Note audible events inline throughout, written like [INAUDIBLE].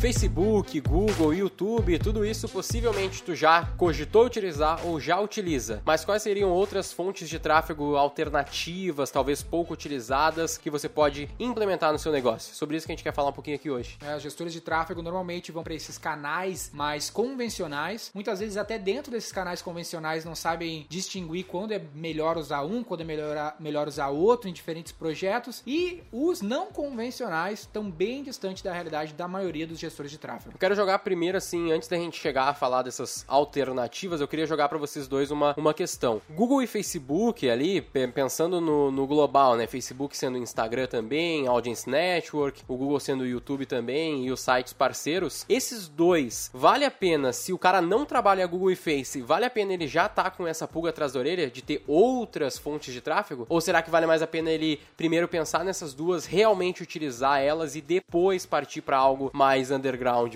Facebook, Google, YouTube, tudo isso possivelmente tu já cogitou utilizar ou já utiliza. Mas quais seriam outras fontes de tráfego alternativas, talvez pouco utilizadas, que você pode implementar no seu negócio? Sobre isso que a gente quer falar um pouquinho aqui hoje. É, os gestores de tráfego normalmente vão para esses canais mais convencionais. Muitas vezes até dentro desses canais convencionais não sabem distinguir quando é melhor usar um, quando é melhor, melhor usar outro em diferentes projetos. E os não convencionais estão bem distantes da realidade da maioria dos gestores gestores de tráfego. Eu quero jogar primeiro, assim, antes da gente chegar a falar dessas alternativas, eu queria jogar para vocês dois uma, uma questão. Google e Facebook ali, pensando no, no global, né? Facebook sendo Instagram também, Audience Network, o Google sendo YouTube também e os sites parceiros. Esses dois, vale a pena, se o cara não trabalha Google e Face, vale a pena ele já tá com essa pulga atrás da orelha de ter outras fontes de tráfego? Ou será que vale mais a pena ele primeiro pensar nessas duas, realmente utilizar elas e depois partir para algo mais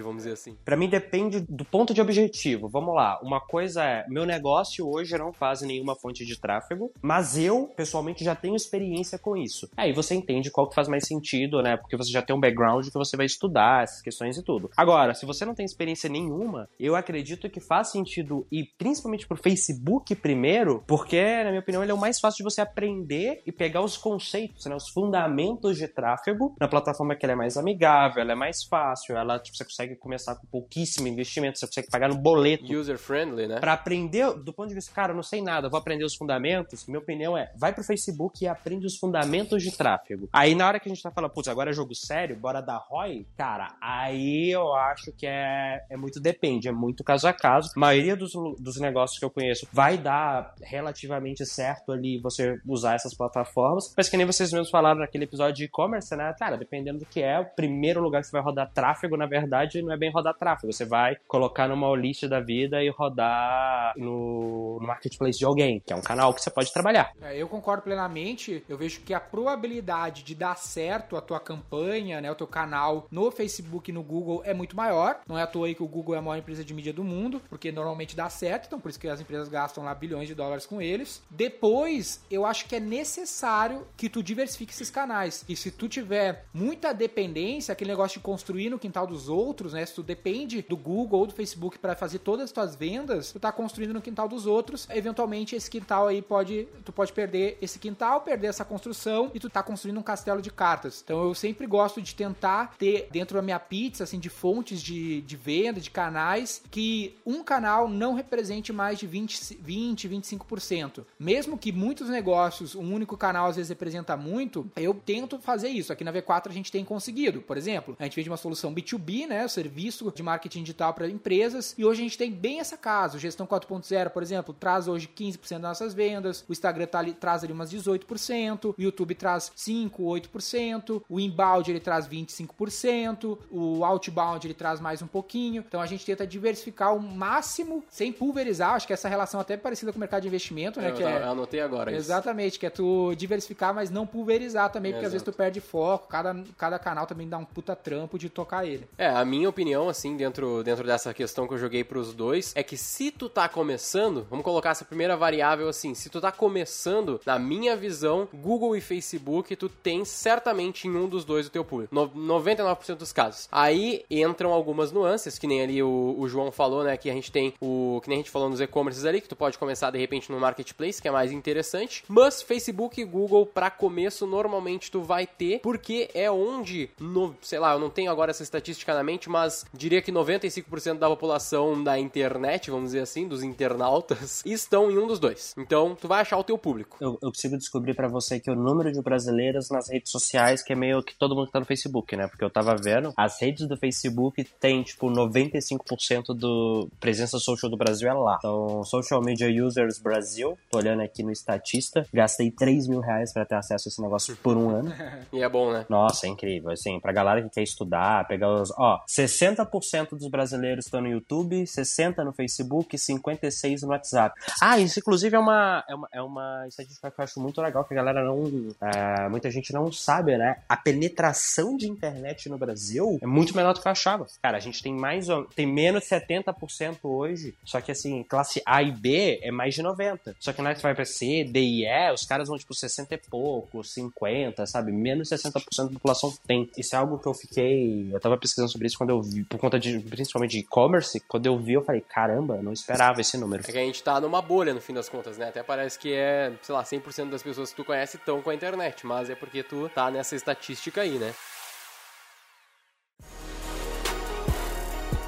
vamos dizer assim? Para mim depende do ponto de objetivo. Vamos lá. Uma coisa é, meu negócio hoje não faz nenhuma fonte de tráfego, mas eu, pessoalmente, já tenho experiência com isso. Aí você entende qual que faz mais sentido, né? Porque você já tem um background que você vai estudar essas questões e tudo. Agora, se você não tem experiência nenhuma, eu acredito que faz sentido ir principalmente pro Facebook primeiro, porque, na minha opinião, ele é o mais fácil de você aprender e pegar os conceitos, né? Os fundamentos de tráfego na plataforma que ela é mais amigável, ela é mais fácil, ela tipo, você consegue começar com pouquíssimo investimento, você consegue pagar no boleto. User friendly, né? Para aprender, do ponto de vista, cara, eu não sei nada, vou aprender os fundamentos. Minha opinião é, vai pro Facebook e aprende os fundamentos de tráfego. Aí na hora que a gente tá falando, putz, agora é jogo sério, bora dar ROI, cara, aí eu acho que é, é muito depende, é muito caso a caso. A maioria dos, dos negócios que eu conheço vai dar relativamente certo ali você usar essas plataformas, mas que nem vocês mesmos falaram naquele episódio de e-commerce, né? Cara, dependendo do que é, o primeiro lugar que você vai rodar tráfego, na verdade, não é bem rodar tráfego. Você vai colocar numa lista da vida e rodar no, no, marketplace de alguém, que é um canal que você pode trabalhar. É, eu concordo plenamente. Eu vejo que a probabilidade de dar certo a tua campanha, né, o teu canal no Facebook e no Google é muito maior. Não é à toa aí que o Google é a maior empresa de mídia do mundo, porque normalmente dá certo, então por isso que as empresas gastam lá bilhões de dólares com eles. Depois, eu acho que é necessário que tu diversifique esses canais. E se tu tiver muita dependência, aquele negócio de construir no quintal dos outros, né? Se tu depende do Google ou do Facebook para fazer todas as tuas vendas, tu tá construindo no quintal dos outros. Eventualmente esse quintal aí pode, tu pode perder esse quintal, perder essa construção e tu tá construindo um castelo de cartas. Então eu sempre gosto de tentar ter dentro da minha pizza assim de fontes de, de venda, de canais, que um canal não represente mais de 20, 20 25%. Mesmo que muitos negócios, um único canal às vezes representa muito, eu tento fazer isso. Aqui na V4 a gente tem conseguido. Por exemplo, a gente vende uma solução B2B, né, o serviço de marketing digital para empresas, e hoje a gente tem bem essa casa. O Gestão 4.0, por exemplo, traz hoje 15% das nossas vendas, o Instagram tá ali, traz ali umas 18%, o YouTube traz 5, 8%, o inbound ele traz 25%, o outbound ele traz mais um pouquinho. Então a gente tenta diversificar o máximo sem pulverizar. Acho que essa relação até é parecida com o mercado de investimento, né? Eu, que é... eu anotei agora isso. Exatamente, que é tu diversificar, mas não pulverizar também, porque Exato. às vezes tu perde foco. Cada, cada canal também dá um puta trampo de tocar ele. É, a minha opinião, assim, dentro, dentro dessa questão que eu joguei pros dois, é que se tu tá começando, vamos colocar essa primeira variável assim, se tu tá começando, na minha visão, Google e Facebook, tu tem certamente em um dos dois o teu público. No, 99% dos casos. Aí entram algumas nuances, que nem ali o, o João falou, né, que a gente tem o, que nem a gente falou nos e-commerces ali, que tu pode começar de repente no marketplace, que é mais interessante, mas Facebook e Google para começo normalmente tu vai ter, porque é onde, no, sei lá, eu não tenho agora essa estatística na mente, mas diria que 95% da população da internet, vamos dizer assim, dos internautas, [LAUGHS] estão em um dos dois. Então, tu vai achar o teu público. Eu, eu consigo descobrir para você que o número de brasileiros nas redes sociais, que é meio que todo mundo que tá no Facebook, né? Porque eu tava vendo, as redes do Facebook tem, tipo, 95% do presença social do Brasil é lá. Então, Social Media Users Brasil, tô olhando aqui no Estatista, gastei 3 mil reais pra ter acesso a esse negócio por um ano. [LAUGHS] e é bom, né? Nossa, é incrível. Assim, pra galera que quer estudar, pegar pessoas. Ó, 60% dos brasileiros estão no YouTube, 60% no Facebook, 56% no WhatsApp. Ah, isso inclusive é uma, é uma, é uma estatística que eu acho muito legal, que a galera não. É, muita gente não sabe, né? A penetração de internet no Brasil é muito menor do que eu achava. Cara, a gente tem mais tem menos 70% hoje, só que assim, classe A e B é mais de 90%. Só que na vai pra C, D e E, os caras vão tipo 60 e pouco, 50, sabe? Menos 60% da população tem. Isso é algo que eu fiquei. Eu tava pesquisando sobre isso quando eu vi, por conta de, principalmente de e-commerce, quando eu vi, eu falei, caramba, não esperava esse número. É que a gente tá numa bolha no fim das contas, né? Até parece que é, sei lá, 100% das pessoas que tu conhece estão com a internet, mas é porque tu tá nessa estatística aí, né?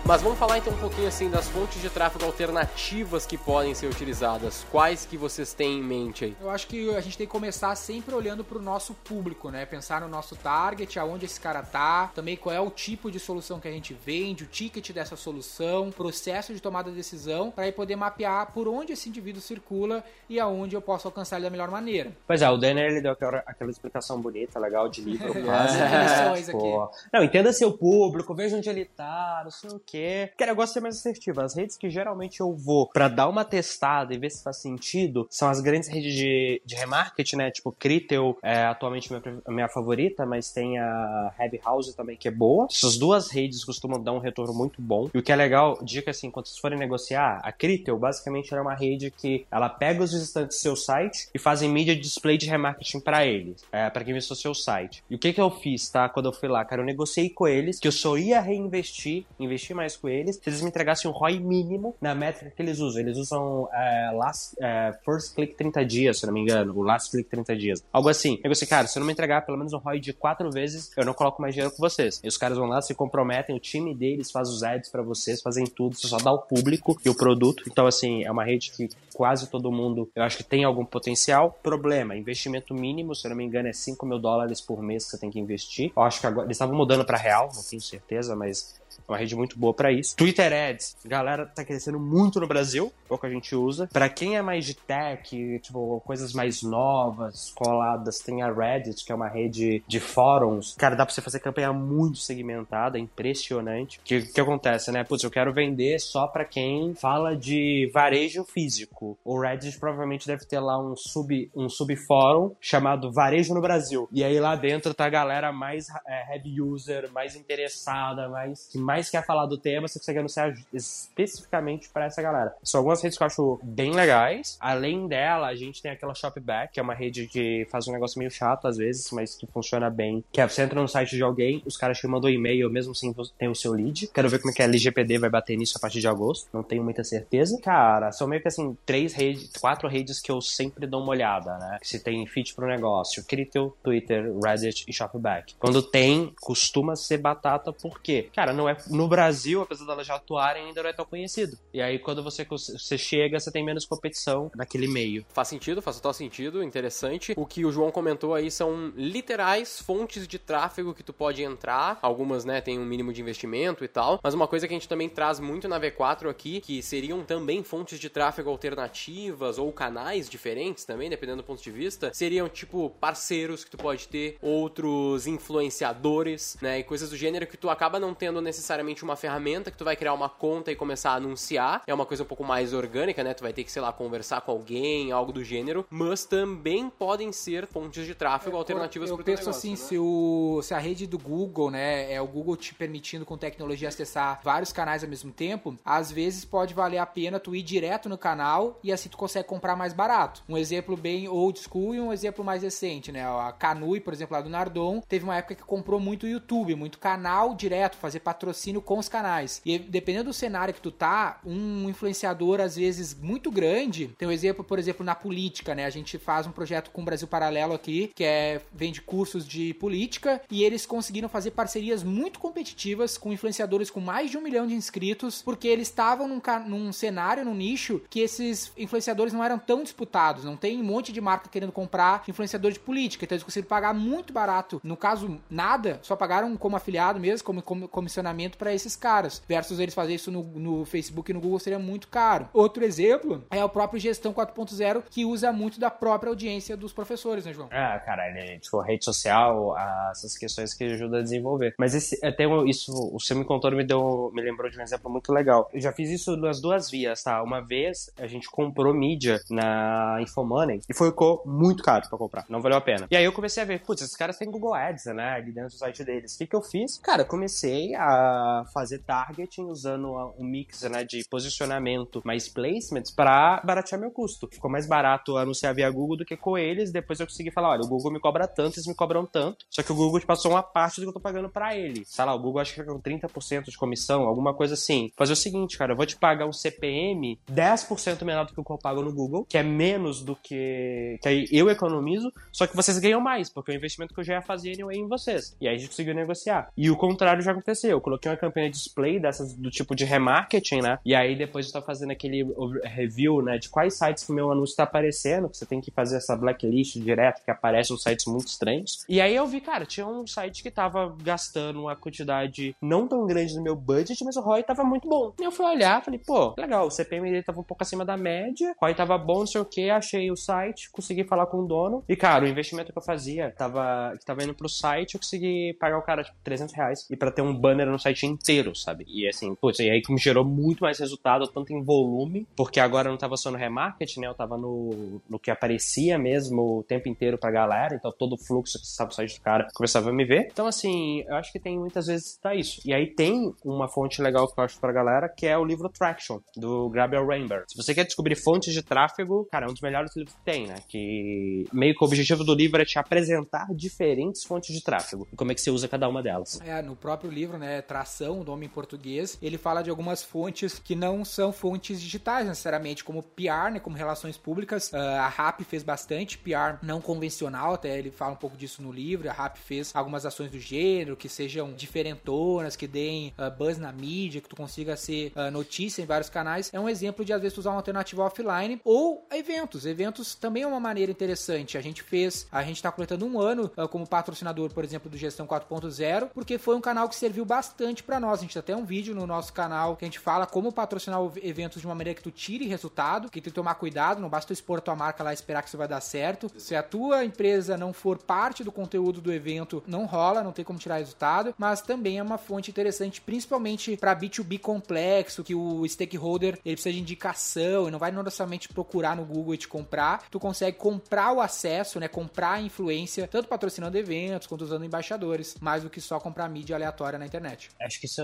Mas vamos falar então um pouquinho assim das fontes de tráfego alternativas que podem ser utilizadas. Quais que vocês têm em mente aí? Eu acho que a gente tem que começar sempre olhando para o nosso público, né? Pensar no nosso target, aonde esse cara tá, também qual é o tipo de solução que a gente vende, o ticket dessa solução, processo de tomada de decisão, para aí poder mapear por onde esse indivíduo circula e aonde eu posso alcançar ele da melhor maneira. Pois é, o Denner ele deu aquela, aquela explicação bonita, legal de livro, [LAUGHS] quase. é, [LAUGHS] aqui. Não, entenda seu público, veja onde ele tá, não sei o quê quê. Cara, eu gosto de ser mais assertivo. As redes que geralmente eu vou para dar uma testada e ver se faz sentido são as grandes redes de, de remarketing, né? Tipo, Critel é atualmente minha, minha favorita, mas tem a Heavy House também que é boa. Essas duas redes costumam dar um retorno muito bom. E o que é legal, dica assim, quando vocês forem negociar, a Critel basicamente é uma rede que ela pega os visitantes do seu site e fazem mídia display de remarketing para eles, é, para quem visitou seu site. E o que que eu fiz, tá? Quando eu fui lá, cara, eu negociei com eles que eu só ia reinvestir, investir mais com eles se eles me entregassem um ROI mínimo na métrica que eles usam. Eles usam é, last, é, First Click 30 dias, se não me engano, o Last Click 30 dias. Algo assim. Eu pensei, cara, se eu não me entregar pelo menos um ROI de quatro vezes, eu não coloco mais dinheiro com vocês. E os caras vão lá, se comprometem, o time deles faz os ads para vocês, fazem tudo, você só dá o público e o produto. Então, assim, é uma rede que quase todo mundo, eu acho que tem algum potencial. Problema, investimento mínimo, se eu não me engano, é 5 mil dólares por mês que você tem que investir. Eu acho que agora, eles estavam mudando para real, não tenho certeza, mas é uma rede muito boa para isso. Twitter Ads, galera, tá crescendo muito no Brasil, pouco a gente usa. Para quem é mais de tech, tipo, coisas mais novas, coladas, tem a Reddit, que é uma rede de fóruns. Cara, dá pra você fazer campanha muito segmentada, impressionante. O que, que acontece, né? Putz, eu quero vender só para quem fala de varejo físico. O Reddit provavelmente deve ter lá um sub um subfórum chamado Varejo no Brasil. E aí lá dentro tá a galera mais é, heavy user, mais interessada, mais mais quer falar do tema, você consegue anunciar especificamente para essa galera. São algumas redes que eu acho bem legais. Além dela, a gente tem aquela Shopback, que é uma rede que faz um negócio meio chato às vezes, mas que funciona bem. Que é você entra no site de alguém, os caras te mandam e-mail, mesmo assim tem o seu lead. Quero ver como é que a LGPD vai bater nisso a partir de agosto. Não tenho muita certeza. Cara, são meio que assim, três redes, quatro redes que eu sempre dou uma olhada, né? Se tem fit pro negócio, Critel, Twitter, Reddit e Shopback. Quando tem, costuma ser batata, porque, cara, não é no Brasil, apesar delas já atuarem, ainda não é tão conhecido. E aí, quando você, você chega, você tem menos competição naquele meio. Faz sentido, faz total sentido, interessante. O que o João comentou aí são literais fontes de tráfego que tu pode entrar. Algumas, né, tem um mínimo de investimento e tal. Mas uma coisa que a gente também traz muito na V4 aqui, que seriam também fontes de tráfego alternativas ou canais diferentes também, dependendo do ponto de vista, seriam tipo parceiros que tu pode ter, outros influenciadores, né, e coisas do gênero que tu acaba não tendo necessariamente necessariamente uma ferramenta que tu vai criar uma conta e começar a anunciar. É uma coisa um pouco mais orgânica, né? Tu vai ter que, sei lá, conversar com alguém, algo do gênero. Mas também podem ser fontes de tráfego é, alternativas para o penso negócio, assim, né? se, o, se a rede do Google, né, é o Google te permitindo com tecnologia acessar vários canais ao mesmo tempo, às vezes pode valer a pena tu ir direto no canal e assim tu consegue comprar mais barato. Um exemplo bem old school e um exemplo mais recente, né? A Canui, por exemplo, lá do Nardon, teve uma época que comprou muito YouTube, muito canal direto, fazer patrocínio patrocínio com os canais. E dependendo do cenário que tu tá, um influenciador, às vezes, muito grande. Tem um exemplo, por exemplo, na política, né? A gente faz um projeto com o Brasil Paralelo aqui, que é vende cursos de política, e eles conseguiram fazer parcerias muito competitivas com influenciadores com mais de um milhão de inscritos, porque eles estavam num, num cenário, num nicho, que esses influenciadores não eram tão disputados. Não tem um monte de marca querendo comprar influenciador de política, então eles conseguiram pagar muito barato. No caso, nada, só pagaram como afiliado mesmo, como comissionamento para esses caras. Versus eles fazer isso no, no Facebook e no Google seria muito caro. Outro exemplo é o próprio Gestão 4.0, que usa muito da própria audiência dos professores, né, João? Ah, cara, ele, tipo, rede social, essas questões que ajuda a desenvolver. Mas esse, até isso, o semicontor me deu, me lembrou de um exemplo muito legal. Eu já fiz isso nas duas vias, tá? Uma vez a gente comprou mídia na Infomoney e foi muito caro pra comprar, não valeu a pena. E aí eu comecei a ver, putz, esses caras têm Google Ads, né, ali dentro do site deles. O que que eu fiz? Cara, comecei a fazer targeting usando um mix, né, de posicionamento mais placements para baratear meu custo. Ficou mais barato anunciar via Google do que com eles. Depois eu consegui falar, olha, o Google me cobra tanto, eles me cobram tanto. Só que o Google te passou uma parte do que eu tô pagando para ele. Sei lá, o Google acho que fica com 30% de comissão, alguma coisa assim. Fazer o seguinte, cara, eu vou te pagar um CPM 10% menor do que o que eu pago no Google, que é menos do que que aí eu economizo, só que vocês ganham mais, porque o investimento que eu já ia fazer anyway em vocês. E aí a gente conseguiu negociar. E o contrário já aconteceu. Eu coloquei uma campanha de display dessas do tipo de remarketing, né? E aí depois eu tô fazendo aquele review, né, de quais sites que o meu anúncio tá aparecendo, que você tem que fazer essa blacklist direto, que aparece uns sites muito estranhos. E aí eu vi, cara, tinha um site que tava gastando uma quantidade não tão grande no meu budget, mas o ROI tava muito bom. E eu fui olhar, falei, pô, legal, o CPM dele tava um pouco acima da média, o ROI tava bom, não sei o que, achei o site, consegui falar com o dono. E, cara, o investimento que eu fazia, tava, que tava indo pro site, eu consegui pagar o cara, tipo, 300 reais e pra ter um banner no site inteiro, sabe? E assim, putz, e aí que me gerou muito mais resultado, tanto em volume, porque agora eu não tava só no remarketing, né? Eu tava no, no que aparecia mesmo o tempo inteiro pra galera, então todo o fluxo que estava no site do cara começava a me ver. Então, assim, eu acho que tem muitas vezes tá isso. E aí tem uma fonte legal que eu acho pra galera, que é o livro Traction, do Gabriel Rainbow. Se você quer descobrir fontes de tráfego, cara, é um dos melhores livros que tem, né? Que meio que o objetivo do livro é te apresentar diferentes fontes de tráfego e como é que você usa cada uma delas. É, no próprio livro, né, Tração, o nome em português, ele fala de algumas fontes que não são fontes digitais necessariamente, como PR, né, como relações públicas. Uh, a RAP fez bastante PR não convencional, até ele fala um pouco disso no livro. A RAP fez algumas ações do gênero que sejam diferentonas, que deem uh, buzz na mídia, que tu consiga ser uh, notícia em vários canais. É um exemplo de às vezes usar uma alternativa offline ou eventos. Eventos também é uma maneira interessante. A gente fez, a gente está completando um ano como patrocinador, por exemplo, do Gestão 4.0, porque foi um canal que serviu bastante para nós. A gente tem até um vídeo no nosso canal que a gente fala como patrocinar eventos de uma maneira que tu tire resultado, que tem que tomar cuidado, não basta tu expor tua marca lá e esperar que isso vai dar certo. Se a tua empresa não for parte do conteúdo do evento, não rola, não tem como tirar resultado, mas também é uma fonte interessante, principalmente para B2B complexo, que o stakeholder ele precisa de indicação e não vai necessariamente procurar no Google e te comprar. Tu consegue comprar o acesso, né, comprar a influência, tanto patrocinando eventos quanto usando embaixadores, mais do que só comprar mídia aleatória na internet. Acho que isso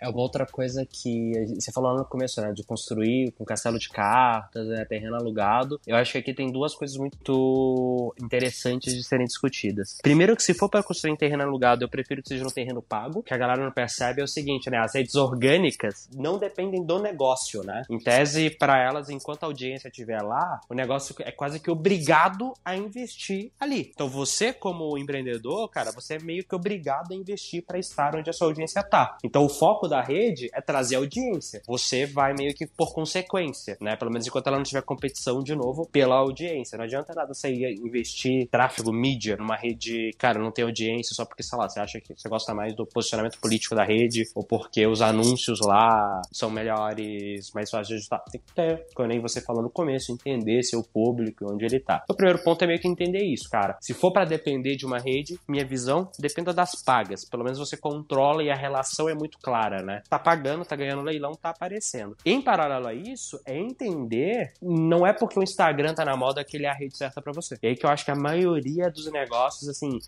é uma outra coisa que você falou no começo, né, de construir com castelo de cartas, né, terreno alugado. Eu acho que aqui tem duas coisas muito interessantes de serem discutidas. Primeiro que se for para construir em terreno alugado, eu prefiro que seja no terreno pago, que a galera não percebe é o seguinte, né, as redes orgânicas não dependem do negócio, né? Em tese, para elas, enquanto a audiência estiver lá, o negócio é quase que obrigado a investir ali. Então você, como empreendedor, cara, você é meio que obrigado a investir para estar onde a sua audiência Então o foco da rede é trazer audiência. Você vai meio que por consequência, né? Pelo menos enquanto ela não tiver competição de novo pela audiência. Não adianta nada você ir investir tráfego, mídia numa rede, cara, não tem audiência só porque, sei lá, você acha que você gosta mais do posicionamento político da rede ou porque os anúncios lá são melhores, mais fáceis de ajustar. Tem que ter, como nem você falou no começo, entender seu público onde ele tá. O primeiro ponto é meio que entender isso, cara. Se for para depender de uma rede, minha visão dependa das pagas. Pelo menos você controla e a relação é muito clara, né? Tá pagando, tá ganhando leilão, tá aparecendo. Em paralelo a isso, é entender, não é porque o Instagram tá na moda que ele é a rede certa para você. E aí que eu acho que a maioria dos negócios, assim,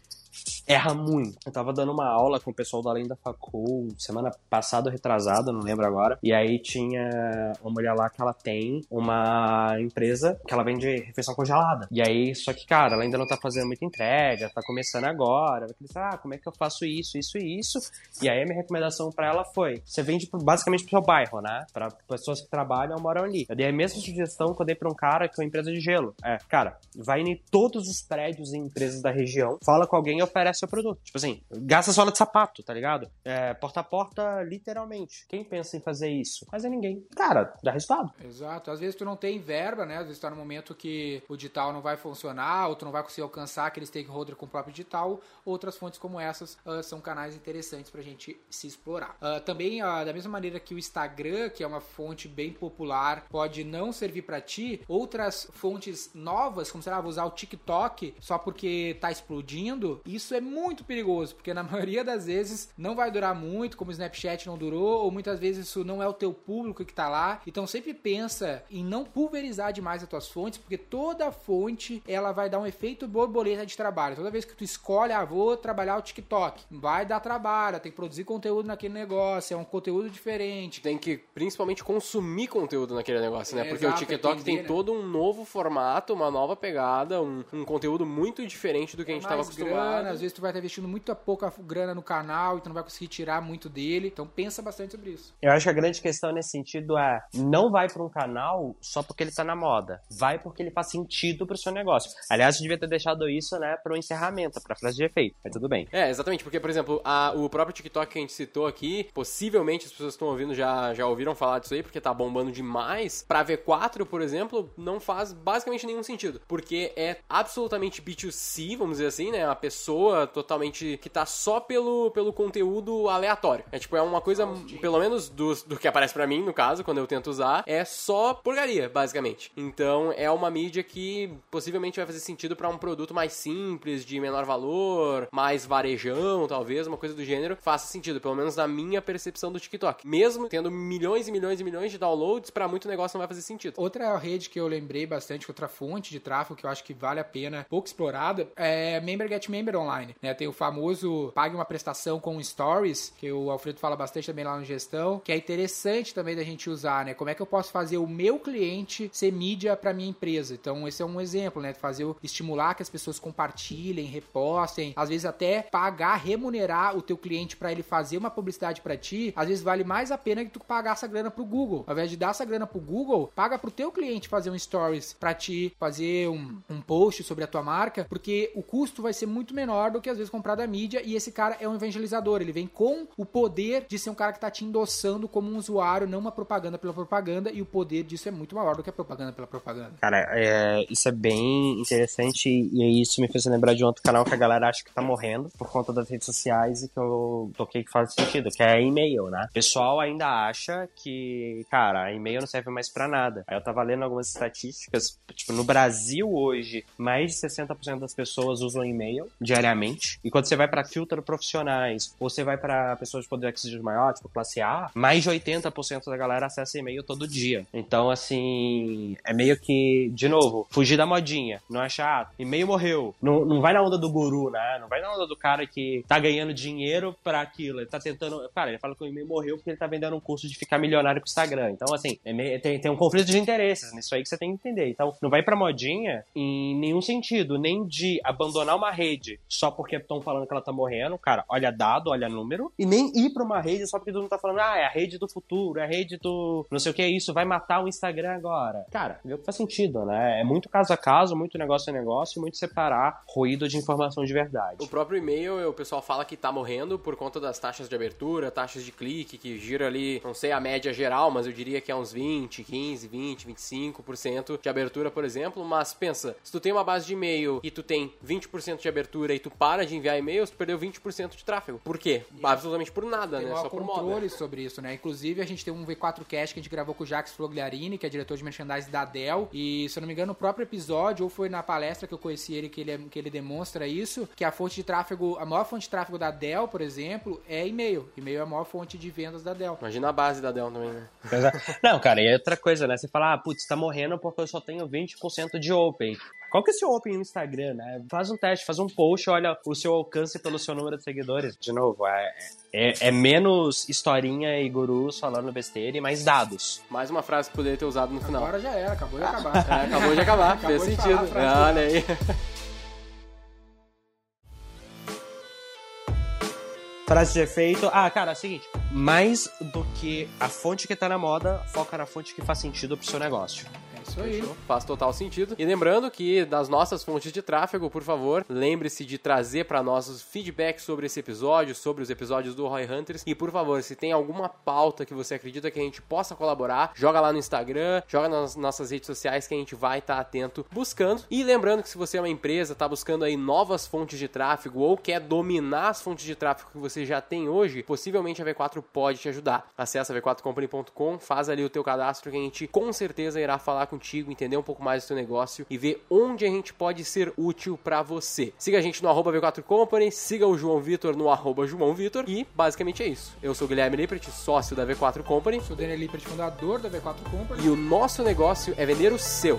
erra muito. Eu tava dando uma aula com o pessoal da Além da Facul semana passada, retrasada, não lembro agora. E aí tinha uma mulher lá que ela tem uma empresa que ela vende refeição congelada. E aí, só que, cara, ela ainda não tá fazendo muita entrega, tá começando agora. Ela disse, ah, como é que eu faço isso, isso e isso? E aí a minha recomendação para ela foi: você vende basicamente pro seu bairro, né? Pra pessoas que trabalham ou moram ali. Eu dei a mesma sugestão que eu dei pra um cara que é uma empresa de gelo. É, cara, vai em todos os prédios e empresas da região, fala com alguém oferece seu produto. Tipo assim, gasta sola de sapato, tá ligado? É, porta a porta, literalmente. Quem pensa em fazer isso? Mas é ninguém. Cara, dá resultado. Exato. Às vezes tu não tem verba, né? Às vezes tá no momento que o digital não vai funcionar, ou tu não vai conseguir alcançar aquele stakeholder com o próprio digital. Outras fontes como essas uh, são canais interessantes pra gente se explorar. Uh, também, uh, da mesma maneira que o Instagram, que é uma fonte bem popular, pode não servir para ti, outras fontes novas, como será, vou usar o TikTok só porque tá explodindo, isso é muito perigoso, porque na [LAUGHS] maioria das vezes não vai durar muito, como o Snapchat não durou, ou muitas vezes isso não é o teu público que tá lá. Então sempre pensa em não pulverizar demais as tuas fontes, porque toda fonte ela vai dar um efeito borboleta de trabalho. Toda vez que tu escolhe, ah, vou trabalhar o TikTok, vai dar trabalho, tem que produzir conteúdo naquele negócio, é um conteúdo diferente. Tem que principalmente consumir conteúdo naquele negócio, né? É, Porque exato, o TikTok entender, tem né? todo um novo formato, uma nova pegada, um, um conteúdo muito diferente do que a gente estava mais acostumado. Grana, às vezes tu vai estar investindo muito pouca grana no canal, então não vai conseguir tirar muito dele. Então pensa bastante sobre isso. Eu acho que a grande questão nesse sentido é não vai para um canal só porque ele tá na moda. Vai porque ele faz sentido pro seu negócio. Aliás, eu devia ter deixado isso, né, pro encerramento, pra frase de efeito. Mas tudo bem. É, exatamente, porque, por exemplo, a- o próprio TikTok que a gente citou aqui, possivelmente as pessoas que estão ouvindo já, já ouviram falar disso aí, porque tá bombando demais. Pra V4, por exemplo, não faz basicamente nenhum sentido, porque é absolutamente B2C, vamos dizer assim, né? Uma pessoa totalmente que tá só pelo, pelo conteúdo aleatório. É tipo, é uma coisa, pelo menos do, do que aparece pra mim, no caso, quando eu tento usar, é só porcaria, basicamente. Então, é uma mídia que possivelmente vai fazer sentido pra um produto mais simples, de menor valor, mais varejão, talvez, uma coisa do gênero, faça sentido, pelo menos na minha percepção do TikTok. Mesmo tendo milhões e milhões e milhões de downloads, pra muito negócio não vai fazer sentido. Outra rede que eu lembrei bastante, outra fonte de tráfego que eu acho que vale a pena, pouco explorada, é Member Get Member Online. Né? Tem o famoso pague uma prestação com stories, que o Alfredo fala bastante também lá no gestão, que é interessante também da gente usar, né? Como é que eu posso fazer o meu cliente ser mídia para minha empresa? Então, esse é um exemplo, né? Fazer estimular que as pessoas compartilhem, repostem, às vezes até pagar, remunerar o teu cliente para ele fazer uma publicidade para ti, às vezes vale mais a pena que tu pagar essa grana pro Google. Ao invés de dar essa grana pro Google, paga pro teu cliente fazer um stories para ti, fazer um, um post sobre a tua marca, porque o custo vai ser muito menor do que às vezes comprar da mídia e esse cara é um evangelizador, ele vem com o poder de ser um cara que tá te endossando como um usuário, não uma propaganda pela propaganda e o poder disso é muito maior do que a propaganda pela propaganda. Cara, é, isso é bem interessante e aí isso me fez lembrar de um outro canal que a galera acha que tá morrendo por conta das redes sociais e que eu toquei que faz sentido, que é e-mail, né? O pessoal ainda acha que, cara, e-mail não serve mais pra nada. Aí eu tava lendo algumas estatísticas, tipo, no Brasil hoje, mais de 60% das pessoas usam e-mail diariamente. E quando você vai pra filtro profissionais, ou você vai pra pessoas de poder aquisitivo maior, tipo classe A, mais de 80% da galera acessa e-mail todo dia. Então, assim, é meio que, de novo, fugir da modinha. Não é chato. E-mail morreu. Não, não vai na onda do guru, né? Não vai na onda do cara que tá ganhando dinheiro pra aquilo. Ele tá tentando. Cara, ele fala que o e-mail morreu porque ele tá vendendo um curso de ficar milionário com o Instagram. Então, assim, é meio- tem, tem um conflito de interesses nisso aí que você tem que entender. Então, não vai pra modinha em nenhum sentido, nem de abandonar uma rede só porque estão falando que ela tá morrendo. Cara, olha dado, olha número. E nem ir pra uma rede só porque todo mundo tá falando, ah, é a rede do futuro, é a rede do não sei o que é isso, vai matar o Instagram agora. Cara, vê o que faz sentido, né? É muito caso a caso, muito negócio a negócio, muito separar ruído de informação de verdade. O próprio e-mail, o pessoal fala que tá morrendo por conta das taxas de abertura, taxas de clique, que gira ali, não sei a média geral, mas eu diria que é uns 20, 15, 20, 25% de abertura, por exemplo. Mas pensa, se tu tem uma base de e-mail e tu tem 20% de abertura tu para de enviar e-mails, tu perdeu 20% de tráfego. Por quê? Absolutamente por nada, Tem né? Só por moda. controle sobre isso, né? Inclusive, a gente tem um V4 Cast que a gente gravou com o Jax Flogliarini, que é diretor de merchandising da Dell. E, se eu não me engano, no próprio episódio, ou foi na palestra que eu conheci ele, que ele, é- que ele demonstra isso, que a fonte de tráfego, a maior fonte de tráfego da Dell, por exemplo, é e-mail. E-mail é a maior fonte de vendas da Dell. Imagina a base da Dell também, né? Não, cara, e é outra coisa, né? Você fala, ah, putz, tá morrendo porque eu só tenho 20% de open. Qual que é o seu open no Instagram, né? Faz um teste, faz um post, olha o seu alcance pelo seu número de seguidores. De novo, é, é, é menos historinha e gurus falando besteira e mais dados. Mais uma frase que poderia ter usado no final. Agora já era, acabou de acabar. É, acabou de acabar, Acabou fez de falar sentido. frase. Olha aí. Frase de efeito. Ah, cara, é o seguinte. mais do que a fonte que tá na moda, foca na fonte que faz sentido pro seu negócio. Isso aí. Faz total sentido. E lembrando que das nossas fontes de tráfego, por favor, lembre-se de trazer para nós os feedbacks sobre esse episódio, sobre os episódios do Roy Hunters. E por favor, se tem alguma pauta que você acredita que a gente possa colaborar, joga lá no Instagram, joga nas nossas redes sociais que a gente vai estar tá atento buscando. E lembrando que se você é uma empresa, tá buscando aí novas fontes de tráfego ou quer dominar as fontes de tráfego que você já tem hoje, possivelmente a V4 pode te ajudar. Acesse v4company.com, faz ali o teu cadastro que a gente com certeza irá falar contigo, entender um pouco mais do teu negócio e ver onde a gente pode ser útil para você. Siga a gente no arroba V4Company, siga o João Vitor no arroba João Vitor e basicamente é isso. Eu sou o Guilherme Lippert, sócio da V4 Company. Sou o Daniel Lippert, fundador da V4 Company. E o nosso negócio é vender o seu.